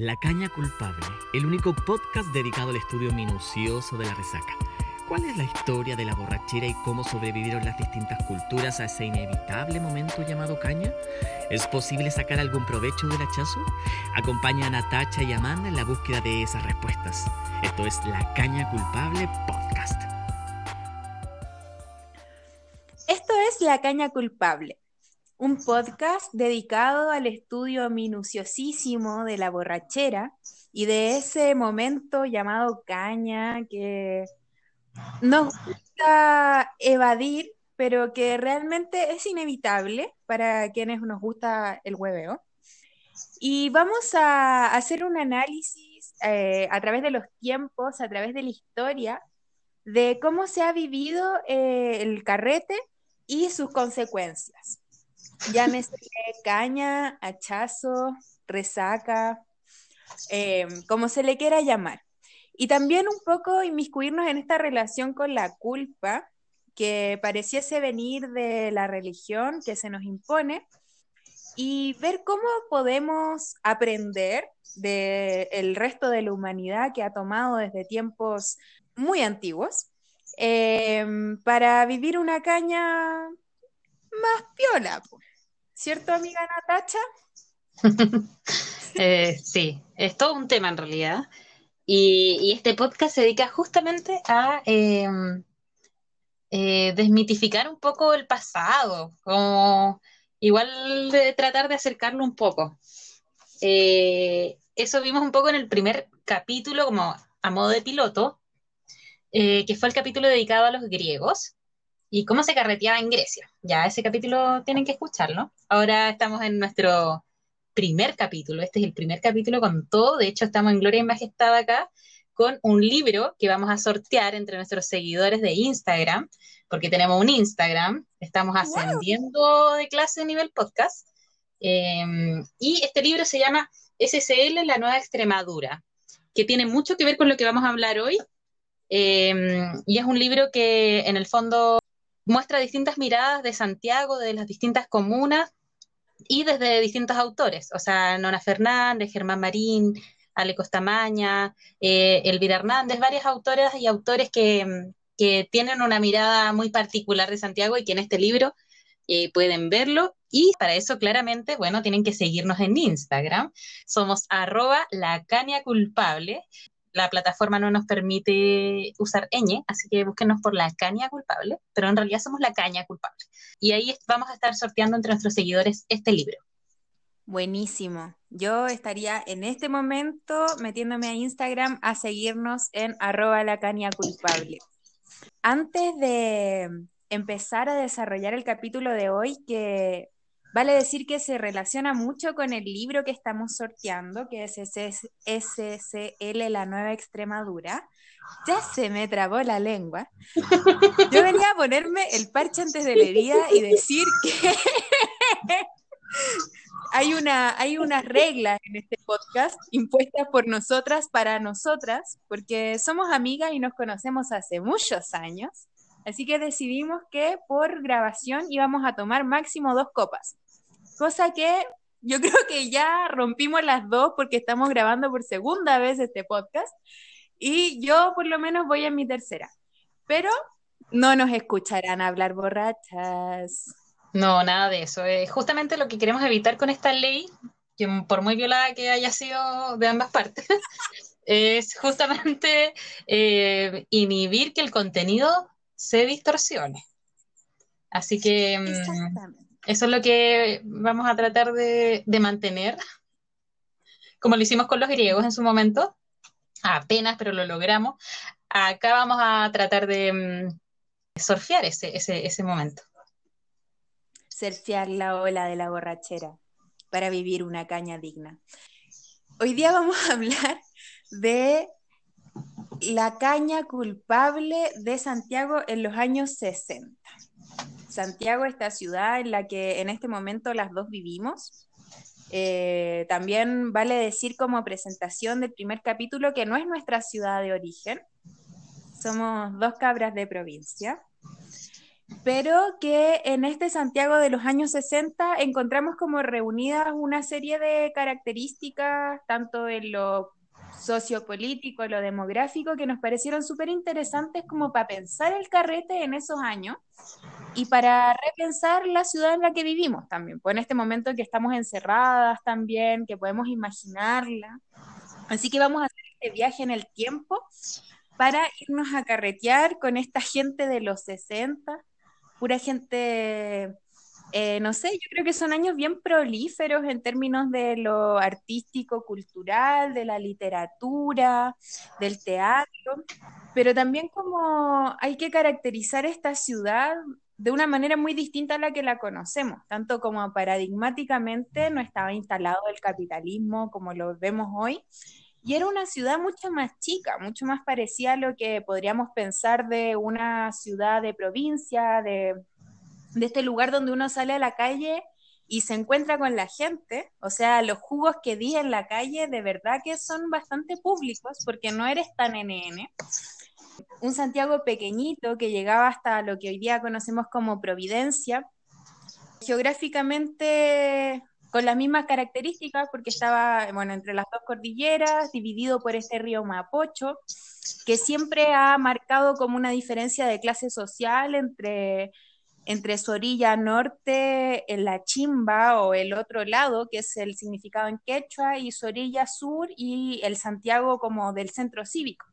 La Caña Culpable, el único podcast dedicado al estudio minucioso de la resaca. ¿Cuál es la historia de la borrachera y cómo sobrevivieron las distintas culturas a ese inevitable momento llamado caña? ¿Es posible sacar algún provecho del hachazo? Acompaña a Natacha y Amanda en la búsqueda de esas respuestas. Esto es La Caña Culpable Podcast. Esto es La Caña Culpable, un podcast dedicado al estudio minuciosísimo de la borrachera y de ese momento llamado caña que nos gusta evadir, pero que realmente es inevitable para quienes nos gusta el hueveo. Y vamos a hacer un análisis eh, a través de los tiempos, a través de la historia, de cómo se ha vivido eh, el carrete y sus consecuencias. Llámese caña, hachazo, resaca, eh, como se le quiera llamar. Y también un poco inmiscuirnos en esta relación con la culpa que pareciese venir de la religión que se nos impone y ver cómo podemos aprender del resto de la humanidad que ha tomado desde tiempos muy antiguos eh, para vivir una caña más piola. ¿Cierto, amiga Natacha? eh, sí, es todo un tema en realidad. Y, este podcast se dedica justamente a em, eh, desmitificar un poco el pasado, como igual tratar de acercarlo un poco. Eh, eso vimos un poco en el primer capítulo, como a modo de piloto, que fue el capítulo dedicado a los griegos y cómo se carreteaba en Grecia. Ya ese capítulo tienen que escucharlo. Ahora estamos en nuestro primer capítulo, este es el primer capítulo con todo, de hecho estamos en Gloria y Majestad acá con un libro que vamos a sortear entre nuestros seguidores de Instagram, porque tenemos un Instagram, estamos ascendiendo de clase de nivel podcast, em, y este libro se llama SSL, la nueva Extremadura, que tiene mucho que ver con lo que vamos a hablar hoy, em, y es un libro que en el fondo muestra distintas miradas de Santiago, de las distintas comunas y desde distintos autores, o sea, Nona Fernández, Germán Marín, Ale Costamaña, eh, Elvira Hernández, varias autoras y autores que, tienen una mirada muy particular de Santiago y que en este libro eh, pueden verlo. Y para eso, claramente, bueno, tienen que seguirnos en Instagram. Somos arroba la caña culpable la plataforma no nos permite usar ñ, así que búsquenos por la caña culpable, pero en realidad somos la caña culpable. Y ahí vamos a estar sorteando entre nuestros seguidores este libro. Buenísimo. Yo estaría en este momento metiéndome a Instagram a seguirnos en arroba la caña culpable. Antes de empezar a desarrollar el capítulo de hoy, que Vale decir que se relaciona mucho con el libro que estamos sorteando, que es SCL, la nueva Extremadura. Ya se me trabó la lengua. Yo venía a ponerme el parche antes de la herida y decir que hay, una, hay unas reglas en este podcast impuestas por nosotras para nosotras, porque somos amigas y nos conocemos hace muchos años. Así que decidimos que por grabación íbamos a tomar máximo dos copas cosa que yo creo que ya rompimos las dos porque estamos grabando por segunda vez este podcast y yo por lo menos voy en mi tercera, pero no nos escucharán hablar borrachas. No, nada de eso. Es justamente lo que queremos evitar con esta ley, que por muy violada que haya sido de ambas partes, es justamente eh, inhibir que el contenido se distorsione. Así que mm, eso es lo que vamos a tratar de, mantener, como lo hicimos con los griegos en su momento, apenas, pero lo logramos. Acá vamos a tratar de mm, surfear ese, ese, ese momento. Surfear la ola de la borrachera para vivir una caña digna. Hoy día vamos a hablar de la caña culpable de Santiago en los años 60. Santiago, esta ciudad en la que en este momento las dos vivimos. Eh, también vale decir como presentación del primer capítulo que no es nuestra ciudad de origen, somos dos cabras de provincia. pero que en este Santiago de los años 60 encontramos como reunidas una serie de características, tanto en lo sociopolítico, lo demográfico, que nos parecieron súper interesantes como para pensar el carrete en esos años y para repensar la ciudad en la que vivimos también, pues en este momento que estamos encerradas también, que podemos imaginarla. Así que vamos a hacer este viaje en el tiempo para irnos a carretear con esta gente de los 60 pura gente, eh, no sé, yo creo que son años bien prolíferos en términos de lo artístico, cultural, de la literatura, del teatro, pero también como hay que caracterizar esta ciudad de una manera muy distinta a la que la conocemos, tanto como paradigmáticamente no estaba instalado el capitalismo como lo vemos hoy, y era una ciudad mucho más chica, mucho más parecida a lo que podríamos pensar de una ciudad de provincia, de, este lugar donde uno sale a la calle y se encuentra con la gente. O sea, los jugos que di en la calle de verdad que son bastante públicos porque no eres tan NN. Un Santiago pequeñito que llegaba hasta lo que hoy día conocemos como Providencia. Geográficamente con las mismas características, porque estaba, bueno, entre las dos cordilleras, dividido por este río Mapocho, que siempre ha marcado como una diferencia de clase social entre, entre su norte, en la Chimba, o el otro lado, que es el significado en quechua, y su sur, y el Santiago como del centro cívico,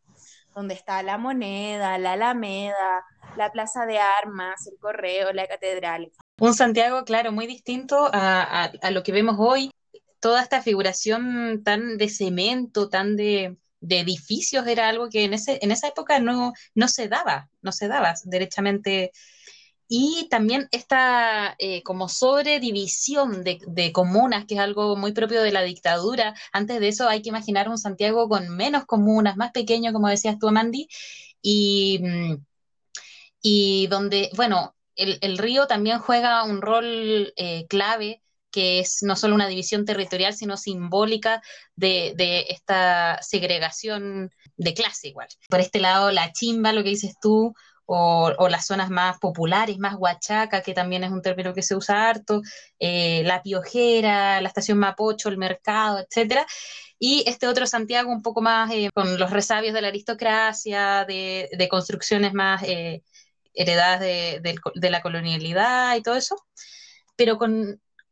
donde está la moneda, la alameda, la plaza de armas, el correo, la catedral. Un Santiago, claro, muy distinto a, lo que vemos hoy. Toda esta figuración tan de cemento, tan de, edificios, era algo que en, ese, en esa época no, no se daba, no se daba derechamente. Y también esta eh, como sobredivisión de, de, comunas, que es algo muy propio de la dictadura. Antes de eso hay que imaginar un Santiago con menos comunas, más pequeño, como decías tú, Amandi, y, mm, y donde, bueno, el, río también juega un rol eh, clave que es no solo una división territorial, sino simbólica de, esta segregación de clase igual. Por este lado, la chimba, lo que dices tú, o, las zonas más populares, más huachaca, que también es un término que se usa harto, eh, la piojera, la estación Mapocho, el mercado, etcétera. Y este otro Santiago un poco más eh, con los resabios de la aristocracia, de, construcciones más heredadas de, la colonialidad y todo eso, pero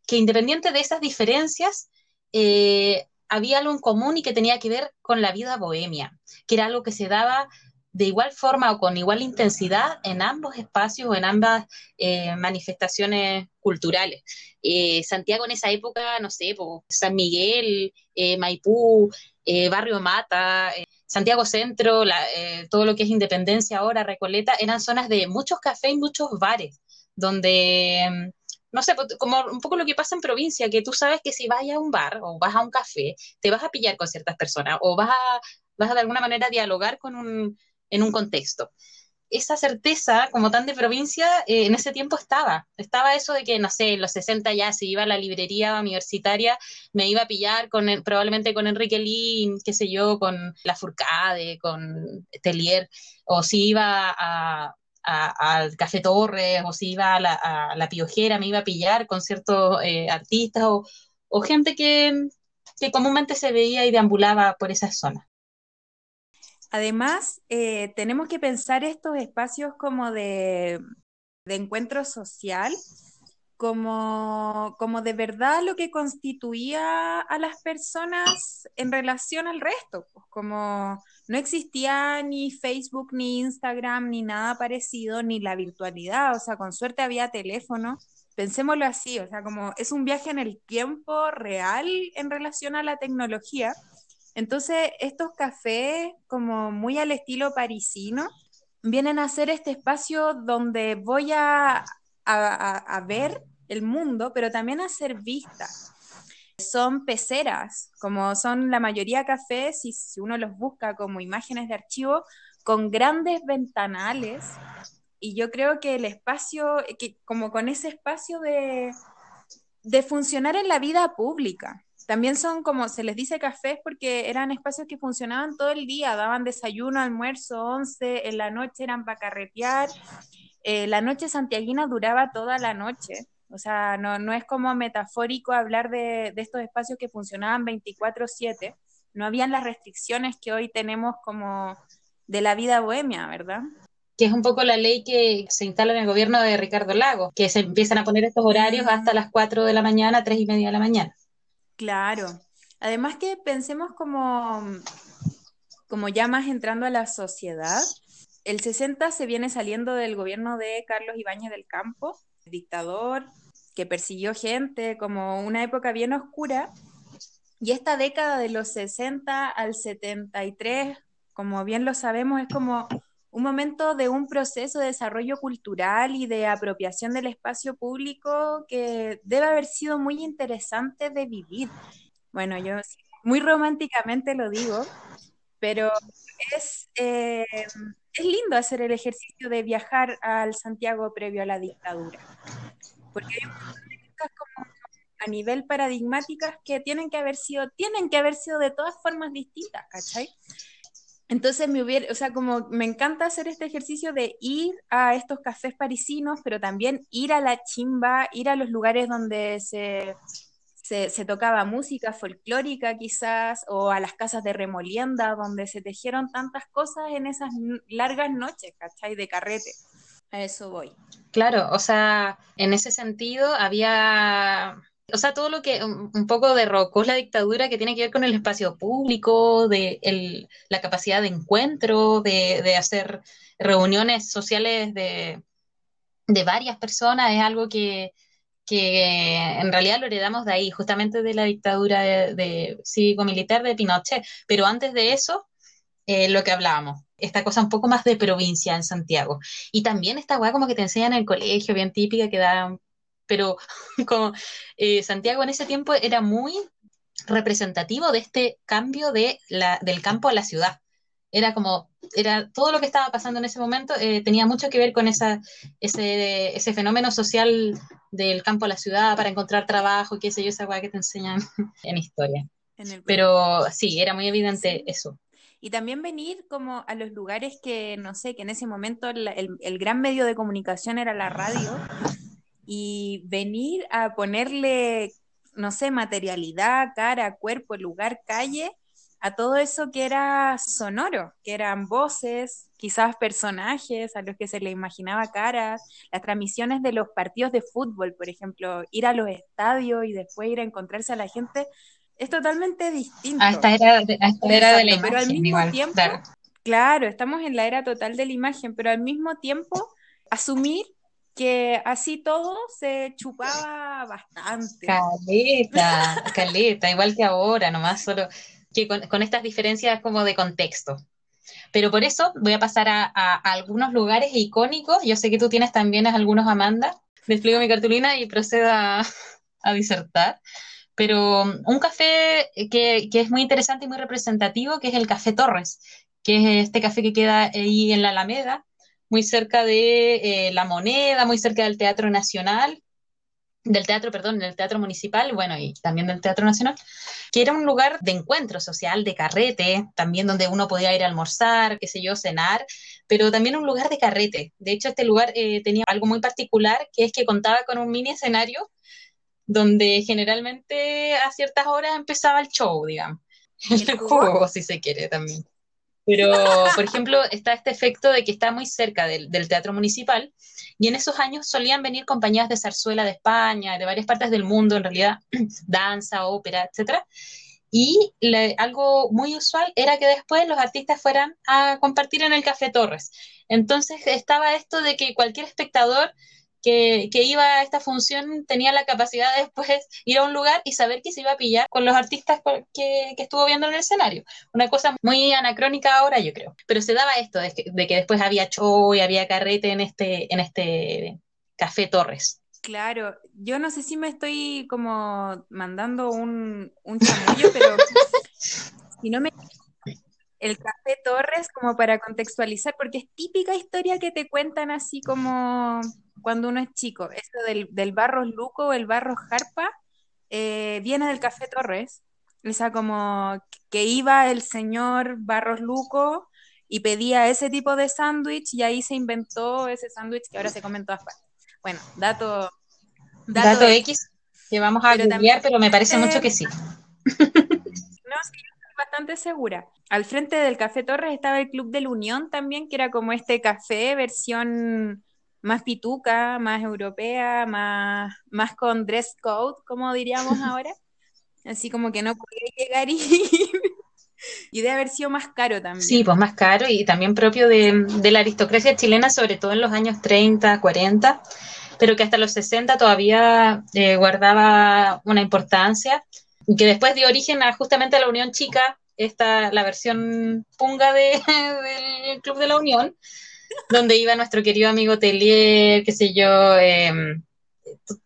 que independiente de esas diferencias, eh, había algo en común y que tenía que ver con la vida bohemia, que era algo que se daba de igual forma o con igual intensidad en ambos espacios o en ambas eh, manifestaciones culturales. Eh, Santiago en esa época, no sé, San Miguel, Maipú, Barrio Mata, Santiago Centro, eh, todo lo que es Independencia ahora, Recoleta, eran zonas de muchos cafés y muchos bares, donde, mm, no sé, como un poco lo que pasa en provincia, que tú sabes que si vas a un bar o vas a un café, te vas a pillar con ciertas personas o vas a, vas a de alguna manera dialogar con un, en un contexto esa certeza, como tan de provincia, eh, en ese tiempo estaba. Estaba eso de que, no sé, en los 60 ya, si iba a la librería universitaria, me iba a pillar con probablemente con Enrique Lin, qué sé yo, con La Furcade, con Telier, o si iba al Café Torres, o si iba a la, Piojera, me iba a pillar con ciertos eh, artistas o, o gente que, que comúnmente se veía y deambulaba por esas zonas. Además, eh, tenemos que pensar estos espacios como de, encuentro social, como, como de verdad lo que constituía a las personas en relación al resto, pues, como no existía ni Facebook, ni Instagram, ni nada parecido, ni la virtualidad, o sea, con suerte había teléfono. Pensémoslo así, o sea, como es un viaje en el tiempo real en relación a la tecnología entonces, estos cafés, como muy al estilo parisino, vienen a ser este espacio donde voy a, ver el mundo, pero también a ser vista. Son peceras, como son la mayoría cafés, y si uno los busca como imágenes de archivo, con grandes ventanales. Y yo creo que el espacio, como con ese espacio de, de funcionar en la vida pública. También son como se les dice cafés porque eran espacios que funcionaban todo el día, daban desayuno, almuerzo, once, en la noche eran para carretear. eh, la noche santiaguina duraba toda la noche. O sea, no, es como metafórico hablar de, de estos espacios que funcionaban 24/7. No habían las restricciones que hoy tenemos como de la vida bohemia, ¿verdad? que es un poco la ley que se instala en el gobierno de Ricardo Lago, que se empiezan a poner estos horarios hasta las 4 de la mañana, 3 y media de la mañana. Claro. Además que pensemos como, como ya más entrando a la sociedad, el 60 se viene saliendo del gobierno de Carlos Ibáñez del Campo, dictador que persiguió gente, como una época bien oscura. Y esta década de los 60 al 73, como bien lo sabemos, es como un momento de un proceso de desarrollo cultural y de apropiación del espacio público que debe haber sido muy interesante de vivir. Bueno, yo muy románticamente lo digo, pero es, eh, es lindo hacer el ejercicio de viajar al Santiago previo a la dictadura, porque hay cosas como a nivel paradigmáticas que tienen que haber sido, tienen que haber sido de todas formas distintas, ¿cachai? Entonces me hubiera, o sea, como me encanta hacer este ejercicio de ir a estos cafés parisinos, pero también ir a la chimba, ir a los lugares donde se, se, tocaba música folclórica quizás, o a las casas de remolienda, donde se tejieron tantas cosas en esas largas noches, ¿cachai? De carrete. A eso voy. Claro, o sea, en ese sentido había o sea, todo lo que un poco derrocó la dictadura que tiene que ver con el espacio público, de la capacidad de encuentro, de, hacer reuniones sociales de, varias personas, es algo que, en realidad lo heredamos de ahí, justamente de la dictadura de, cívico-militar de Pinochet. Pero antes de eso, eh, lo que hablábamos, esta cosa un poco más de provincia en Santiago. Y también esta weá como que te enseñan en el colegio, bien típica, que da pero como eh, Santiago en ese tiempo era muy representativo de este cambio de la, del campo a la ciudad. Era como, era todo lo que estaba pasando en ese momento eh, tenía mucho que ver con esa, ese, ese, fenómeno social del campo a la ciudad para encontrar trabajo, qué sé yo, esa cosa que te enseñan en historia. Pero sí, era muy evidente eso. Y también venir como a los lugares que, no sé, que en ese momento el, el gran medio de comunicación era la radio, y venir a ponerle, no sé, materialidad, cara, cuerpo, lugar, calle, a todo eso que era sonoro, que eran voces, quizás personajes a los que se le imaginaba caras, las transmisiones de los partidos de fútbol, por ejemplo, ir a los estadios y después ir a encontrarse a la gente, es totalmente distinto. A esta era, de, la imagen, pero al mismo tiempo, claro, estamos en la era total de la imagen, pero al mismo tiempo asumir que así todo se chupaba bastante. Caleta, caleta, igual que ahora, nomás solo que con, estas diferencias como de contexto. Pero por eso voy a pasar a, algunos lugares icónicos. Yo sé que tú tienes también algunos, Amanda. Despliego mi cartulina y procedo a, disertar. Pero um, un café que, que, es muy interesante y muy representativo, que es el Café Torres, que es este café que queda ahí en la Alameda, muy cerca de eh, La Moneda, muy cerca del Teatro Nacional, del teatro, perdón, del teatro municipal, bueno, y también del Teatro Nacional, que era un lugar de encuentro social, de carrete, también donde uno podía ir a almorzar, qué sé yo, cenar, pero también un lugar de carrete. De hecho, este lugar eh, tenía algo muy particular, que es que contaba con un mini escenario donde generalmente a ciertas horas empezaba el show, digamos. El juego, si se quiere también. Pero, por ejemplo, está este efecto de que está muy cerca del, teatro municipal y en esos años solían venir compañías de zarzuela de España, de varias partes del mundo, en realidad, danza, ópera, etcétera. Y algo muy usual era que después los artistas fueran a compartir en el Café Torres. Entonces estaba esto de que cualquier espectador que, iba a esta función tenía la capacidad de después ir a un lugar y saber que se iba a pillar con los artistas que, estuvo viendo en el escenario. Una cosa muy anacrónica ahora, yo creo. Pero se daba esto, de que, después había show y había carrete en este, en este Café Torres. Claro, yo no sé si me estoy como mandando un, un chamullo, pero si no me el Café Torres como para contextualizar, porque es típica historia que te cuentan así como cuando uno es chico. Eso del, del Barros Luco el Barros Jarpa eh, viene del Café Torres. O sea, como que iba el señor Barros Luco y pedía ese tipo de sándwich y ahí se inventó ese sándwich que ahora se come en todas partes. Bueno, dato... Dato, X, que vamos a cambiar, pero me parece mucho que sí. No, sí, estoy bastante segura. Al frente del Café Torres estaba el Club de la Unión también, que era como este café versión más pituca, más europea, más, más con dress code, como diríamos ahora. Así como que no podía llegar y, y de haber sido más caro también. Sí, pues más caro y también propio de, de la aristocracia chilena, sobre todo en los años 30, 40 pero que hasta los 60 todavía eh, guardaba una importancia, y que después dio origen a justamente a la Unión Chica, esta, la versión punga de, del Club de la Unión, donde iba nuestro querido amigo Telier, qué sé yo, em,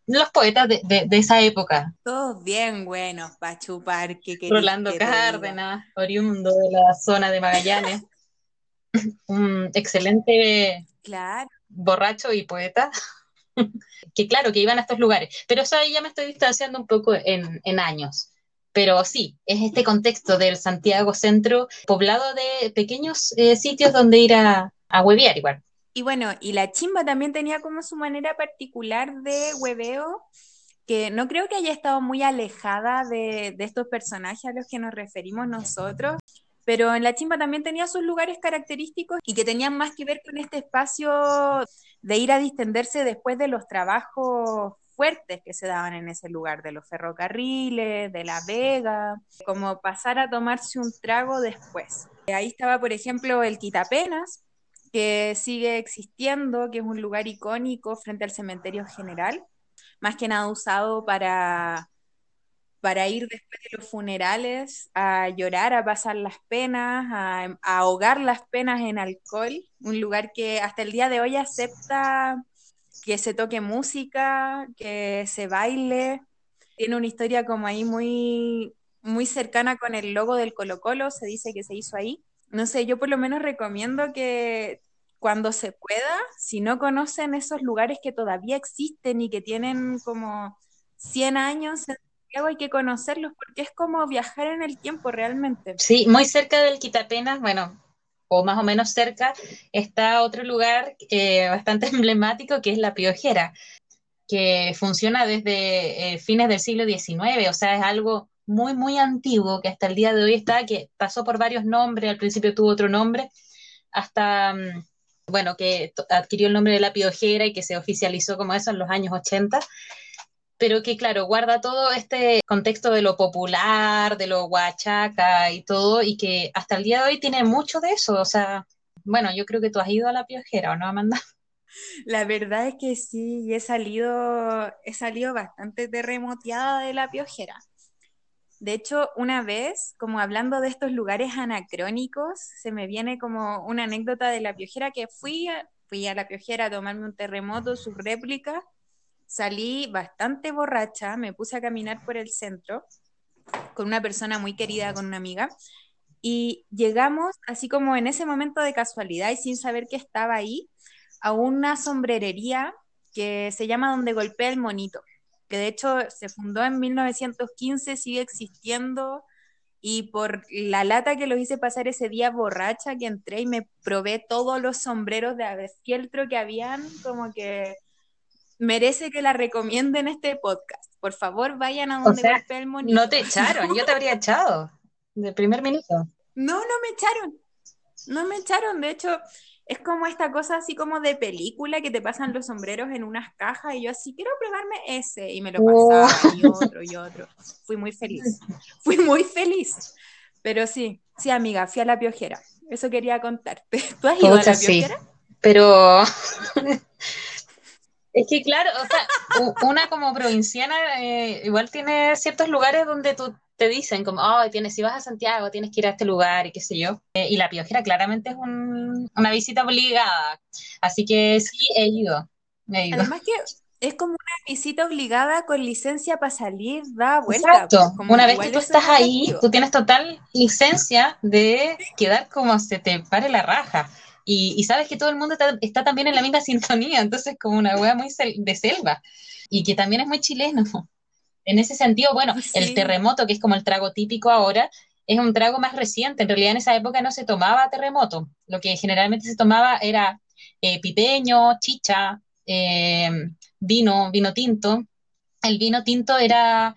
los poetas de, de, esa época. Todos bien buenos para chupar. Que Rolando Cárdenas, oriundo de la zona de Magallanes. Un excelente claro. borracho y poeta. que claro, que iban a estos lugares, pero eso ahí ya me estoy distanciando un poco en, años. Pero sí, es este contexto del Santiago Centro, poblado de pequeños eh, sitios donde ir a, a huevear igual. Y bueno, y la chimba también tenía como su manera particular de hueveo, que no creo que haya estado muy alejada de, de estos personajes a los que nos referimos nosotros, pero en la chimba también tenía sus lugares característicos y que tenían más que ver con este espacio de ir a distenderse después de los trabajos fuertes que se daban en ese lugar, de los ferrocarriles, de la vega, como pasar a tomarse un trago después. Ahí estaba, por ejemplo, el Quitapenas, que sigue existiendo, que es un lugar icónico frente al cementerio general, más que nada usado para para ir después de los funerales a llorar, a pasar las penas, a, ahogar las penas en alcohol, un lugar que hasta el día de hoy acepta que se toque música, que se baile, tiene una historia como ahí muy, muy cercana con el logo del Colo Colo, se dice que se hizo ahí. No sé, yo por lo menos recomiendo que cuando se pueda, si no conocen esos lugares que todavía existen y que tienen como 100 años hay que conocerlos porque es como viajar en el tiempo realmente. Sí, muy cerca del Quitapenas, bueno, o más o menos cerca, está otro lugar eh, bastante emblemático que es La Piojera, que funciona desde eh, fines del siglo XIX, o sea, es algo muy, muy antiguo que hasta el día de hoy está, que pasó por varios nombres, al principio tuvo otro nombre, hasta, mm, bueno, que adquirió el nombre de La Piojera y que se oficializó como eso en los años 80 pero que claro, guarda todo este contexto de lo popular, de lo huachaca y todo, y que hasta el día de hoy tiene mucho de eso. O sea, bueno, yo creo que tú has ido a la piojera, ¿o no, Amanda? La verdad es que sí, he salido, he salido bastante terremoteada de la piojera. De hecho, una vez, como hablando de estos lugares anacrónicos, se me viene como una anécdota de la piojera que fui fui a la piojera a tomarme un terremoto, su réplica, salí bastante borracha, me puse a caminar por el centro con una persona muy querida, con una amiga, y llegamos, así como en ese momento de casualidad y sin saber que estaba ahí, a una sombrerería que se llama Donde Golpea el Monito, que de hecho se fundó en 1915, sigue existiendo, y por la lata que lo hice pasar ese día borracha que entré y me probé todos los sombreros de fieltro que habían, como que merece que la recomienden este podcast. Por favor, vayan a donde o el monito. No te echaron, yo te habría echado de primer minuto. No, no me echaron. No me echaron, de hecho, es como esta cosa así como de película que te pasan los sombreros en unas cajas y yo así quiero probarme ese y me lo pasaba oh. y otro y otro. Fui muy feliz. Fui muy feliz. Pero sí, sí, amiga, fui a la piojera. Eso quería contarte. ¿Tú has ido a la piojera? pero Es que claro, o sea, una como provinciana eh, igual tiene ciertos lugares donde tú te dicen como, oh, tienes, si vas a Santiago tienes que ir a este lugar y qué sé yo. Eh, y La Piojera claramente es una visita obligada. Así que sí, he ido. Además que es como una visita obligada con licencia para salir, da vuelta. Exacto. Pues, una vez que tú estás ahí, tú tienes total licencia de quedar como se te pare la raja. Y, sabes que todo el mundo está, también en la misma sintonía, entonces como una wea muy de selva y que también es muy chileno. En ese sentido, bueno, el terremoto, que es como el trago típico ahora, es un trago más reciente. En realidad en esa época no se tomaba terremoto. Lo que generalmente se tomaba era eh, pipeño, chicha, eh, vino, vino tinto. El vino tinto era,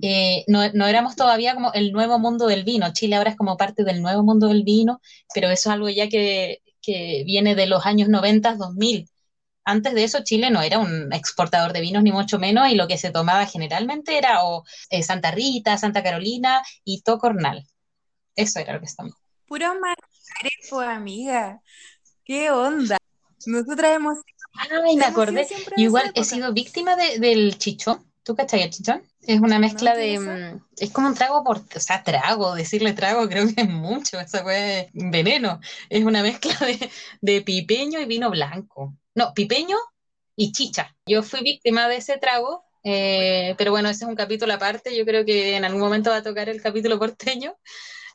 eh, no, no, éramos todavía como el nuevo mundo del vino. Chile ahora es como parte del nuevo mundo del vino, pero eso es algo ya que, que viene de los años 90, 2000 antes de eso Chile no era un exportador de vinos ni mucho menos y lo que se tomaba generalmente era o eh, Santa Rita, Santa Carolina y Tocornal. Eso era lo que estamos. Puro margarejo, amiga. ¿Qué onda? Nosotras hemos... Ay, me acordé. igual he sido víctima del chichón. ¿Tú cachai el chichón? Es una mezcla de. Mm, es como un trago por. O sea, trago, decirle trago creo que es mucho. Eso fue veneno. Es una mezcla de, de pipeño y vino blanco no, pipeño y chicha. Yo fui víctima de ese trago, eh, pero bueno, ese es un capítulo aparte, yo creo que en algún momento va a tocar el capítulo porteño.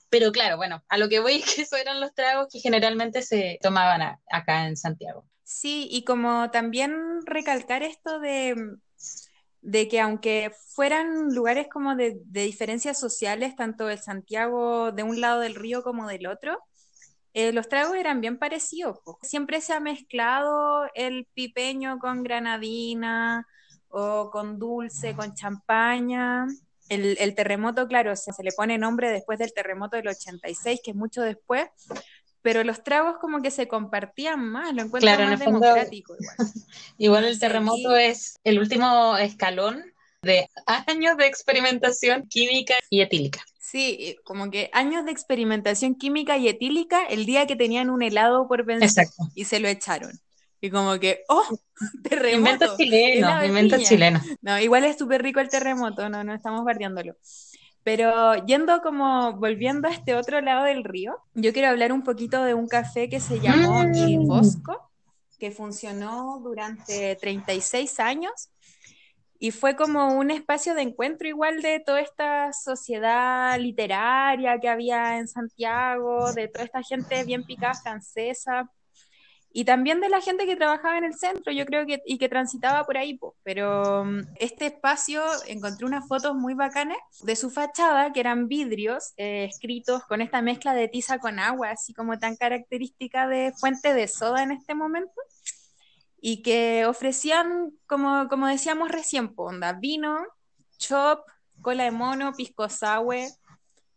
Pero claro, bueno, a lo que voy es que esos eran los tragos que generalmente se tomaban acá en Santiago. Sí, y como también recalcar esto de, de que aunque fueran lugares como de, diferencias sociales, tanto el Santiago de un lado del río como del otro, eh, los tragos eran bien parecidos. Siempre se ha mezclado el pipeño con granadina o con dulce, con champaña. El, terremoto, claro, se, le pone nombre después del terremoto del 86, que es mucho después, pero los tragos como que se compartían más, lo encuentro más democrático. Igual, igual el terremoto es el último escalón de años de experimentación química y etílica. Sí, como que años de experimentación química y etílica el día que tenían un helado por pensar y se lo echaron. Y como que, ¡oh! Terremoto. Invento chileno, invento chileno. No, igual es súper rico el terremoto, no, no estamos bardeándolo. Pero yendo como, volviendo a este otro lado del río, yo quiero hablar un poquito de un café que se llamó mm. Il Bosco, que funcionó durante 36 años y fue como un espacio de encuentro igual de toda esta sociedad literaria que había en Santiago, de toda esta gente bien picada francesa y también de la gente que trabajaba en el centro, yo creo que y que transitaba por ahí, pero mm, este espacio encontré unas fotos muy bacanas de su fachada que eran vidrios eh, escritos con esta mezcla de tiza con agua, así como tan característica de fuente de soda en este momento y que ofrecían, como, como decíamos recién, onda, vino, chop, cola de mono, pisco sour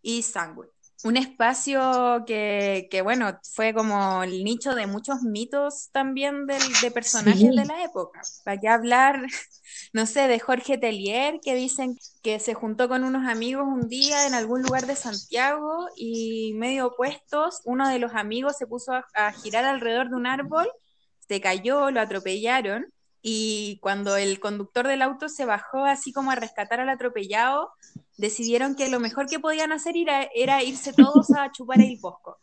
y sándwich. Un espacio que, que, bueno, fue como el nicho de muchos mitos también de, de personajes de la época. Para qué hablar, no sé, de Jorge Tellier, que dicen que se juntó con unos amigos un día en algún lugar de Santiago y medio opuestos, uno de los amigos se puso a girar alrededor de un árbol se cayó, lo atropellaron y cuando el conductor del auto se bajó así como a rescatar al atropellado, decidieron que lo mejor que podían hacer era, era irse todos a chupar el bosco.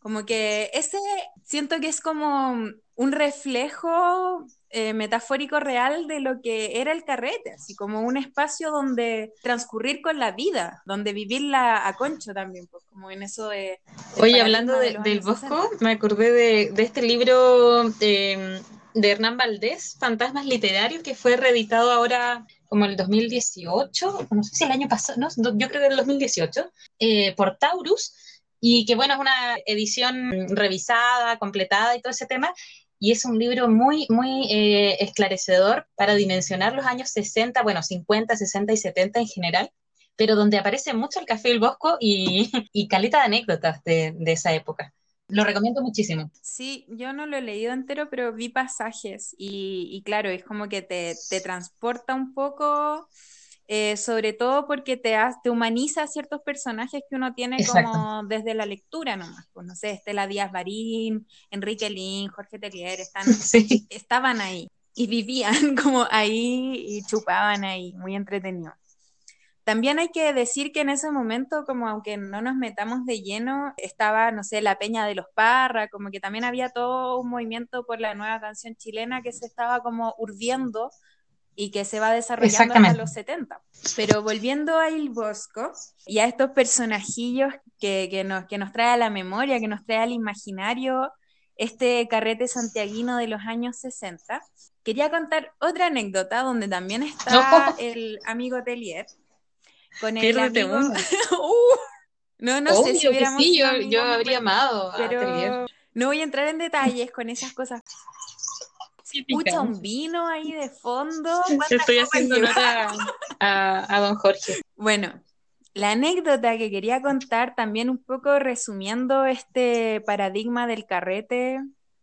Como que ese siento que es como un reflejo eh, metafórico real de lo que era el carrete, así como un espacio donde transcurrir con la vida, donde vivirla a concho también, pues como en eso de... Oye, hablando del Bosco, me acordé de, de este libro de, de, Hernán Valdés, Fantasmas Literarios, que fue reeditado ahora como el 2018, no sé si el año pasado, no, yo creo que el 2018, eh, por Taurus, y que bueno, es una edición revisada, completada y todo ese tema, y es un libro muy, muy eh, esclarecedor para dimensionar los años 60, bueno, 50, 60 y 70 en general, pero donde aparece mucho el Café del Bosco y, y caleta de anécdotas de, de esa época. Lo recomiendo muchísimo. Sí, yo no lo he leído entero, pero vi pasajes y, y claro, es como que te, te transporta un poco eh, sobre todo porque te, te humaniza ciertos personajes que uno tiene como desde la lectura nomás. Pues no sé, Estela Díaz Barín, Enrique Lin, Jorge Tellier, están, estaban ahí y vivían como ahí y chupaban ahí, muy entretenido. También hay que decir que en ese momento, como aunque no nos metamos de lleno, estaba, no sé, la Peña de los Parra, como que también había todo un movimiento por la nueva canción chilena que se estaba como urdiendo y que se va desarrollando hasta los 70. Pero volviendo a Il Bosco y a estos personajillos que, que, nos, que nos trae a la memoria, que nos trae al imaginario este carrete santiaguino de los años 60, quería contar otra anécdota donde también está el amigo Telier. Con el amigo... Uh, No, no sé si hubiéramos sí, yo, yo habría amado pero no voy a entrar en detalles con esas cosas. Sí, Escucha un vino ahí de fondo. ¿Cuántas Estoy haciendo lleva? honor a, a, a don Jorge. Bueno, la anécdota que quería contar también un poco resumiendo este paradigma del carrete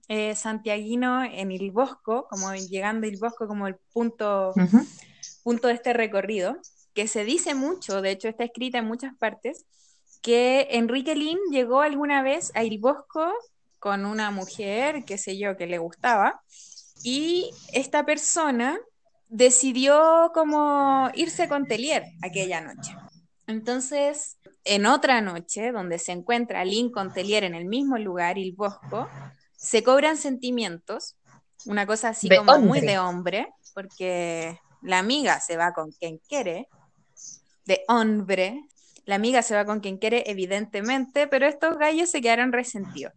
eh, santiaguino en Il Bosco, como llegando a Il Bosco como el punto, punto de este recorrido, que se dice mucho, de hecho está escrita en muchas partes, que Enrique Lin llegó alguna vez a Il Bosco con una mujer, qué sé yo, que le gustaba, y esta persona decidió como irse con Telier aquella noche. Entonces, en otra noche, donde se encuentra Lin con Telier en el mismo lugar, Il Bosco, se cobran sentimientos, una cosa así De como muy de hombre, porque la amiga se va con quien quiere, de hombre, la amiga se va con quien quiere, evidentemente, pero estos gallos se quedaron resentidos.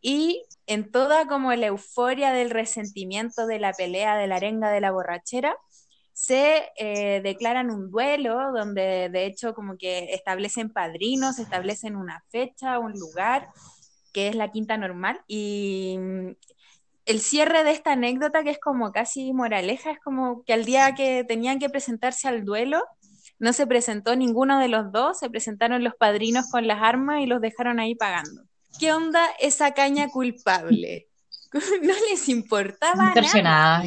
Y en toda como la euforia del resentimiento, de la pelea, de la arenga, de la borrachera, se eh, declaran un duelo donde de hecho como que establecen padrinos, establecen una fecha, un lugar, que es la quinta normal. Y mm, el cierre de esta anécdota, que es como casi moraleja, es como que al día que tenían que presentarse al duelo, no se presentó ninguno de los dos, se presentaron los padrinos con las armas y los dejaron ahí pagando. ¿Qué onda esa caña culpable? No les importaba nada.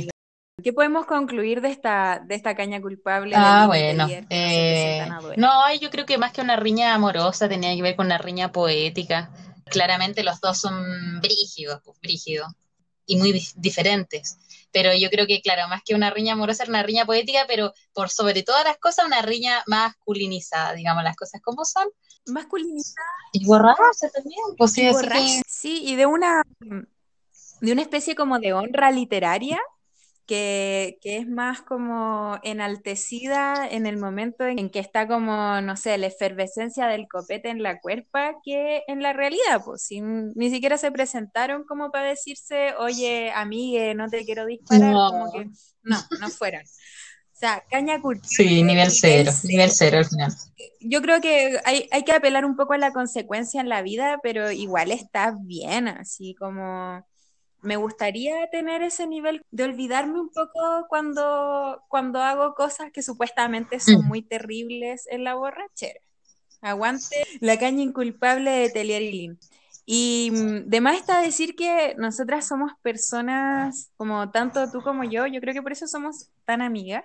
¿Qué podemos concluir de esta, de esta caña culpable? Ah, bueno. Eh, no, yo creo que más que una riña amorosa tenía que ver con una riña poética. Claramente los dos son brígidos, pues, brígidos y muy dif- diferentes. Pero yo creo que, claro, más que una riña amorosa, era una riña poética, pero por sobre todas las cosas, una riña masculinizada, digamos las cosas como son. Masculinidad Y borracha también, pues sí, así que Sí, y de una, de una especie como de honra literaria que, que es más como enaltecida en el momento en que está como, no sé, la efervescencia del copete en la cuerpa que en la realidad, pues sin- ni siquiera se presentaron como para decirse, oye, amigue, no te quiero disparar, No. como que no, no fueron. O sea, caña culpable, sí, nivel cero, nivel cero al final. yo creo que hay, hay que apelar un poco a la consecuencia en la vida, pero igual está bien, así como me gustaría tener ese nivel de olvidarme un poco cuando, cuando hago cosas que supuestamente son Mm. muy terribles en la borrachera. Aguante la caña inculpable de Telier y Lin. Y mm, de más está decir que nosotras somos personas, como tanto tú como yo, yo creo que por eso somos tan amigas,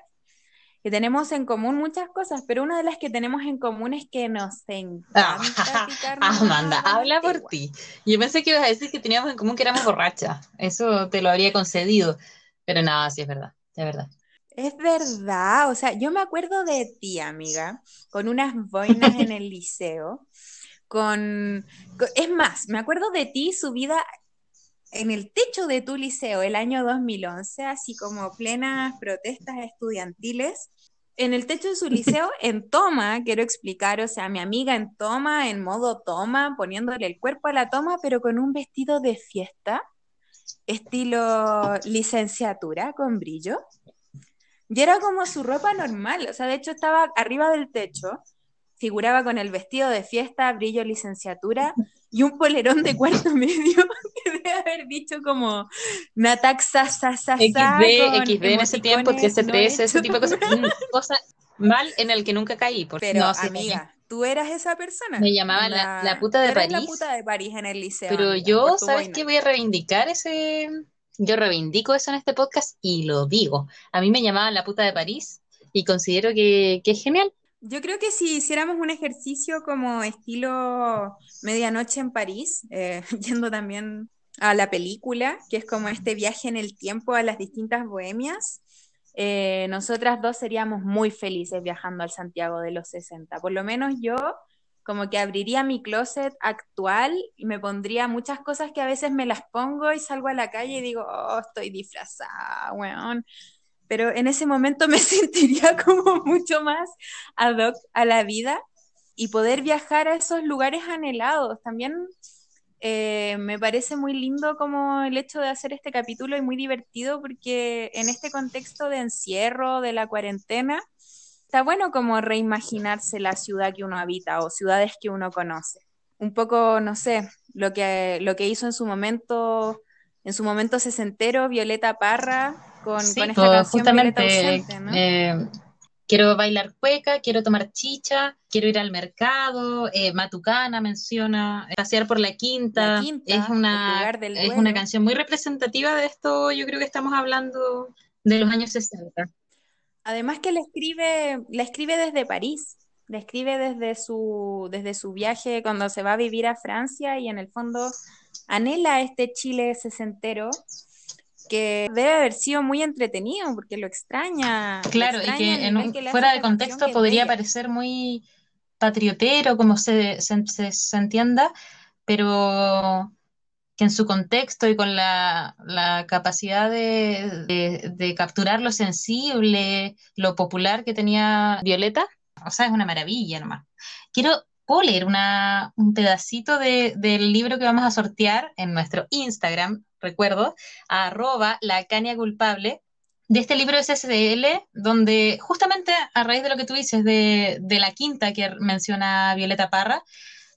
que tenemos en común muchas cosas, pero una de las que tenemos en común es que nos encanta Ah, Amanda, habla por ti. Yo pensé que ibas a decir que teníamos en común que éramos borrachas. Eso te lo habría concedido. Pero nada, sí es verdad, es verdad. Es verdad, o sea, yo me acuerdo de ti, amiga, con unas boinas en el liceo, con, con- es más, me acuerdo de ti subida en el techo de tu liceo el año 2011, así como plenas protestas estudiantiles, en el techo de su liceo, en toma, quiero explicar, o sea, mi amiga en toma, en modo toma, poniéndole el cuerpo a la toma, pero con un vestido de fiesta, estilo licenciatura, con brillo. Y era como su ropa normal, o sea, de hecho estaba arriba del techo, figuraba con el vestido de fiesta, brillo, licenciatura y un polerón de cuarto medio haber dicho como Nataxa sa, sa, XD, XD en ese tiempo, 13, ese hechos. tipo de cosas. Mm, Cosa mal en el que nunca caí. Por Pero no, amiga, tú eras esa persona. Me llamaban la- la puta de eras la París. puta de París en el liceo. Pero amiga, yo, ¿sabes qué? Voy a reivindicar ese. Yo reivindico eso en este podcast y lo digo. A mí me llamaban la puta de París y considero que, que es genial. Yo creo que si hiciéramos un ejercicio como estilo Medianoche en París, eh, yendo también a la película, que es como este viaje en el tiempo a las distintas bohemias, eh, nosotras dos seríamos muy felices viajando al Santiago de los 60. Por lo menos yo como que abriría mi closet actual y me pondría muchas cosas que a veces me las pongo y salgo a la calle y digo, oh, estoy disfrazada, weón. Pero en ese momento me sentiría como mucho más ad hoc a la vida y poder viajar a esos lugares anhelados. También eh, me parece muy lindo como el hecho de hacer este capítulo y muy divertido porque en este contexto de encierro, de la cuarentena, está bueno como reimaginarse la ciudad que uno habita o ciudades que uno conoce. Un poco, no sé, lo que, lo que hizo en su momento, en su momento sesentero, Violeta Parra, con, Sí, con esta pues, canción justamente Violeta ausente, ¿no? eh, quiero bailar cueca, quiero tomar chicha, quiero ir al mercado, eh, Matucana menciona, pasear por la quinta, La Quinta, es una, es una canción muy representativa de esto, yo creo que estamos hablando de los años 60. Además que la escribe, la escribe desde París, la escribe desde su, desde su viaje cuando se va a vivir a Francia y en el fondo anhela este Chile sesentero que debe haber sido muy entretenido porque lo extraña. lo Claro, y que en un- que fuera de contexto podría parecer muy patriotero, como se, se, se- se entienda, pero que en su contexto y con la, la capacidad de, de- de capturar lo sensible, lo popular que tenía Violeta, o sea, es una maravilla nomás. Quiero, ¿puedo leer una, un pedacito de- del libro que vamos a sortear en nuestro Instagram, recuerdo, arroba la caña culpable, de este libro SSL, donde justamente a raíz de lo que tú dices de, de la quinta que menciona Violeta Parra,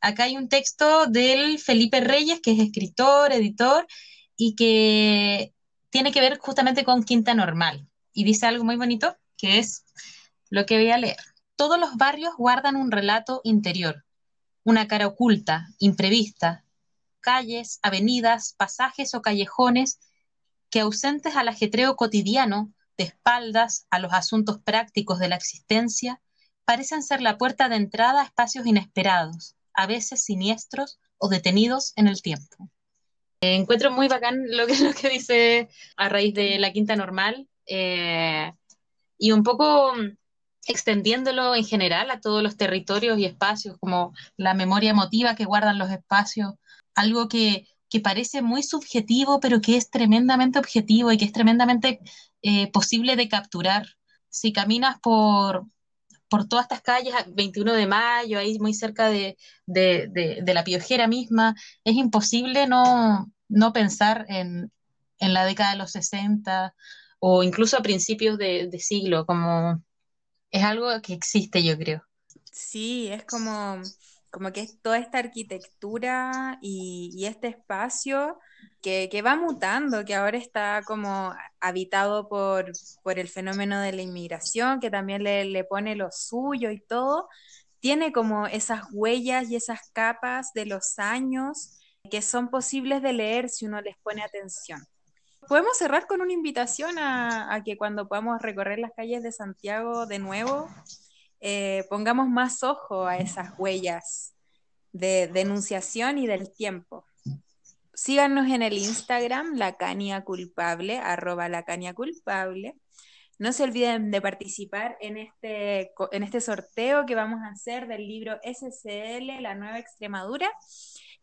acá hay un texto del Felipe Reyes, que es escritor, editor, y que tiene que ver justamente con Quinta Normal. Y dice algo muy bonito, que es lo que voy a leer. Todos los barrios guardan un relato interior, una cara oculta, imprevista, calles, avenidas, pasajes o callejones que ausentes al ajetreo cotidiano, de espaldas a los asuntos prácticos de la existencia, parecen ser la puerta de entrada a espacios inesperados, a veces siniestros o detenidos en el tiempo. Eh, encuentro muy bacán lo que, dice a raíz de la quinta normal eh, y un poco mm, extendiéndolo en general a todos los territorios y espacios, como la memoria emotiva que guardan los espacios, algo que, que parece muy subjetivo, pero que es tremendamente objetivo y que es tremendamente eh, posible de capturar. Si caminas por, por todas estas calles, 21 de mayo, ahí muy cerca de, de, de, de la Piojera misma, es imposible no, no pensar en, en, la década de los 60 o incluso a principios de, de siglo, como es algo que existe, yo creo. Sí, es como, como que es toda esta arquitectura y, y este espacio que, que, va mutando, que ahora está como habitado por, por el fenómeno de la inmigración, que también le, le, pone lo suyo y todo, tiene como esas huellas y esas capas de los años que son posibles de leer si uno les pone atención. Podemos cerrar con una invitación a, que cuando podamos recorrer las calles de Santiago de nuevo, eh, pongamos más ojo a esas huellas de denunciación y del tiempo. Síganos en el Instagram, la culpable, arroba la. No se olviden de participar en este, en este sorteo que vamos a hacer del libro SCL, La Nueva Extremadura.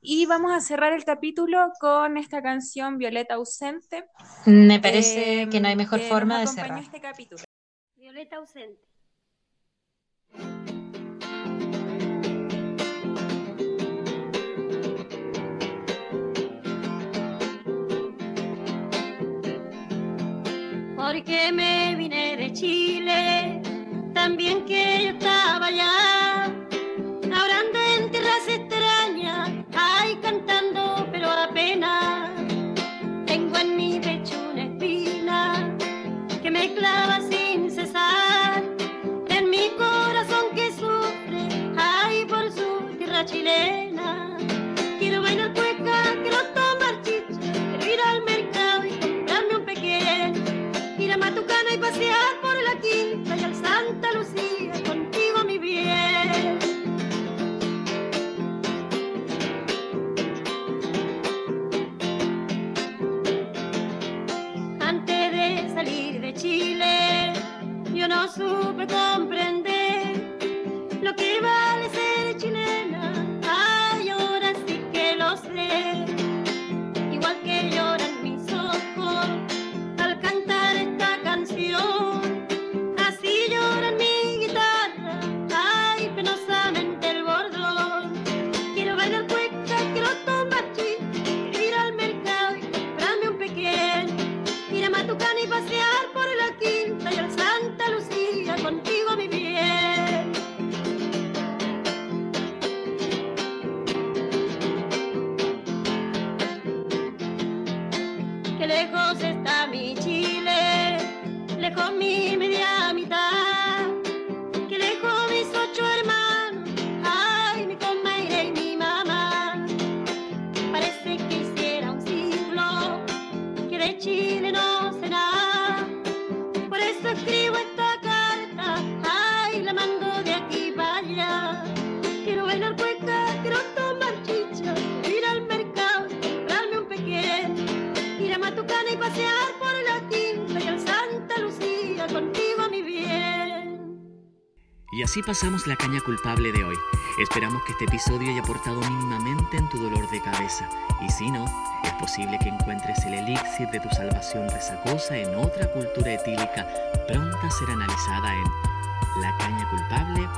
Y vamos a cerrar el capítulo con esta canción Violeta Ausente. Me parece eh, que no hay mejor forma de cerrar. Este capítulo. Violeta Ausente. Porque me vine de Chile, también que yo estaba allá, que me clava sin cesar, en mi corazón que sufre, ay, por su tierra chilena. Así pasamos la caña culpable de hoy. Esperamos que este episodio haya aportado mínimamente en tu dolor de cabeza. Y si no, es posible que encuentres el elixir de tu salvación resacosa en otra cultura etílica pronta a ser analizada en La Caña Culpable.